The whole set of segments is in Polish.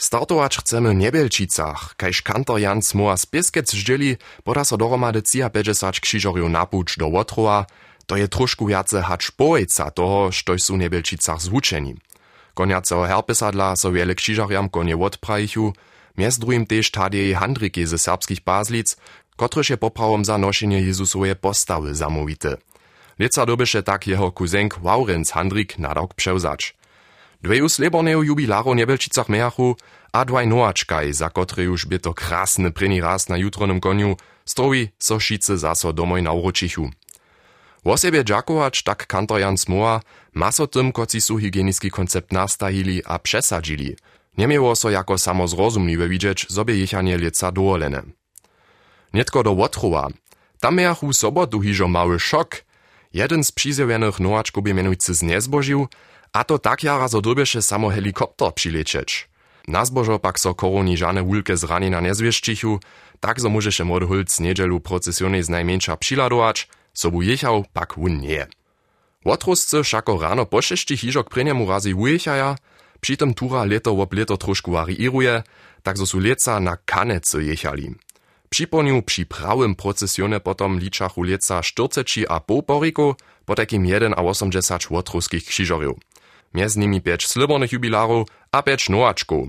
Startować chcemy w Niebielčicach, kantor Jan Smoa z Pieskec zdjeli, poda so dohromady 50 krzyżorjów napuć do Łotrowa, to je trošku viace hač pojeca toho, što sú v Nebelčicach zvučeni. Koniaceho herpesadla so wiele krzyżarjam konie odprajichu, między drugim też tadie handryki ze serbskich bazlic, kotrež je poprawom za nošenje Jezusowe postawy zamówite. Lieca dobyše tak jeho kuzenk Waurenc Handrik nadok převzač. Dveju sleborneju jubilaru Nebelčicach mejachu a dwaj noačkaj, za kotre już by to krasny pryni raz na jutronym koniu, strowi so šice zaso domoj na uročichu. Wo siebie dziakować tak kantor Jan Smoa, ma so tym, koci su higieniski koncept nastahili a przesadzili. Nie miało so jako samozrozumliwe widzieć, sobie jechanie lieca doolene. Nietko do Łotrowa. Tam miachu sobotu hižo mały szok. Jeden z przyzewionych noaczków by mianujcy zniezbożył, a to tak jara zo dobieše samo helikopter przilecieć. Na zbożo pak so koroni żane wulke zranina nie zwieszczychu, tak zo możeše młody hulc niedzielu procesjonej z najmniejsza przyladować, sobu jechał pak wun nie. Łotruscy všako rano po šešti hižok prenjemu razy wujechaja, přitom tura leto wob leto trošku variiruje, tak zo su leca na kanece jechali. Připomniu przy prawym procesjonie potom liczachu leca 40 a pół poriku, po takim 1 a 80 łotruskich krzyżorów. Między nimi 5 slibornych jubilarów a 5 nowaczków.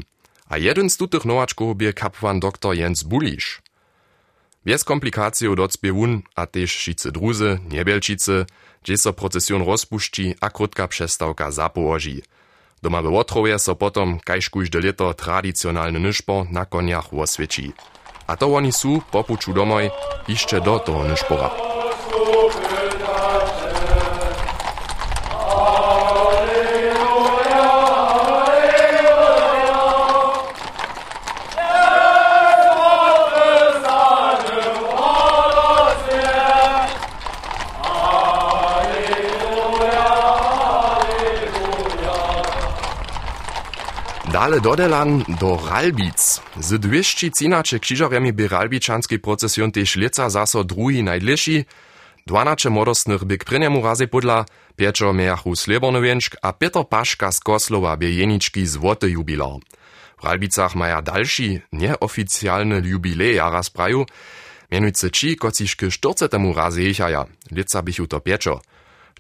A jeden z tutych nowaczków był kapłan dr Jens Bulisz. Bez komplikacji docpie wun, a też šice druzy, niebielčice, gdzie so procesjon rozpuści, a krótka przestawka zapołoży. Doma we Łotrowie so potom, kajż kujde leto, tradicjonalny nyszpo na koniach oswieci. A to oni su, popuču domoj, jeszcze do toho nyszpora. Dale dodelan do Ralbic. Z 213 krzyżarjami by Ralbiczanski procesjon też leca zaso drugi najdleši, 12 modostnych by k prynjemu razy podla, Pietro Mejachu Slebonowienczk a Peter Paszka z Koslowa by jeniczki złoty jubilar. W Ralbicach maja dalszy, nieoficjalny jubilej jara spraju, mianujcy ci, kociż k 40 razy jechaja, leca bychu to Pietro.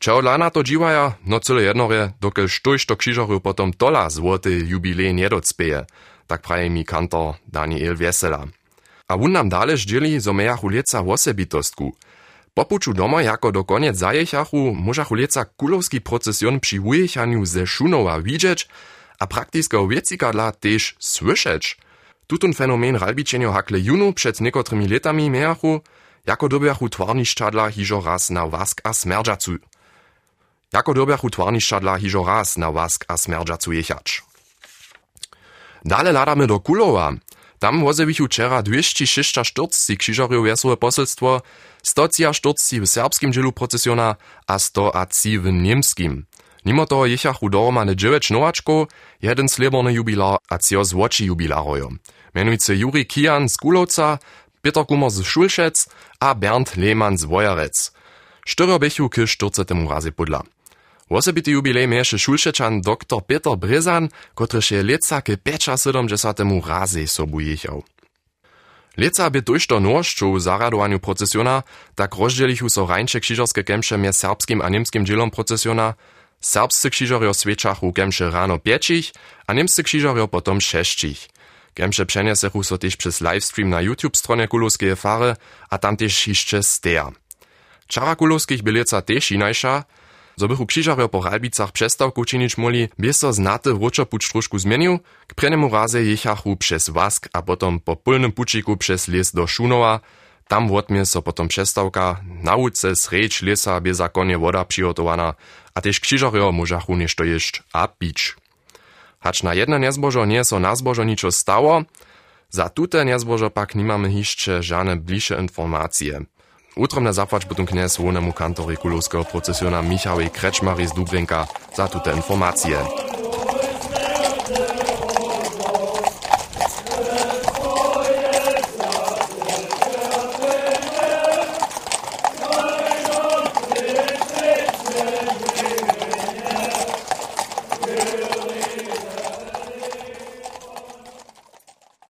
Čau lana to dziwaja, no cyle jednore, dokel štojš to krzyżoru potom tola złoty jubilej nie docpeje, tak praje mi kantor Daniel Wiesela. A wun nam dale ždzieli, zo mejachu lieca wosebitostku. Popuču doma jako do koniec zajechachu, możachu lieca kulowski procesjon przy ujechaniu ze Szunowa widzieć, a praktiskiego wiecikadla też słyszeć. Tutun fenomen ralbičenio hakle junu przed niekotrymi letami mejachu, jako dobiachu twarniszczadla hižo raz na wask a smerdżacu. Jako dobiachu twarniszczadla hižo raz na wask a smerdżacu jechać. Dale ladamy do Kulowa. Tam wozewichu wczera 246 krzyżorów wesołe poselstwo, 140 w serbskim dzielu procesjona a 100 aci w niemskim. Mimo toho jechachu dohromady 9 nowaczków, jeden srebrny jubilar a cio złoci jubilarojo. Mianujcy Juri Kijan z Kulowca, Peter Kummer z Szulszec a Bernd Lehmann z Wojarec. Štyro bechu k 40. razy podla. Wosebity jubilej mieše Šulšečan dr. Peter Brezan, kotrež je leca ke 75. razy sobu jechał. Leca by tojšto nošću w zaradowaniu procesjona, tak rozdzielichu so rańcze krzyżorskie kemsze mie serbskim a niemskim dzielom procesjona, serbscy krzyżorio sweczachu kemsze rano piecich, a niemscy krzyżorio potom sześcich. Kemsze przeniesechu so przez livestream na YouTube stronie Kulowskie Fary, a tam też jeszcze steja. Czara Kulowskich by leca zo bychu po Ralbicach przestawku czynić moli, by so znaty wróczopuć troszku zmienił, k prenemu razie jechachu przez Wask a potom po pólnym pučiku przez les do Szunowa, tam wotmie so potom przestawka, na ulice srecz lesa by zakonie woda przygotowana, a też krzyżarjo możachu nešto jeść a pić. Hacz na jedno niezbożo nie so na niczo stało, za tute niezbożo pak nie mamy jeszcze żadne bliższe informacje. Utrom na zapłać potom kniez łonemu kantory kulowskiego procesjona Michały Kreczmary z Dublinka za tute informacje.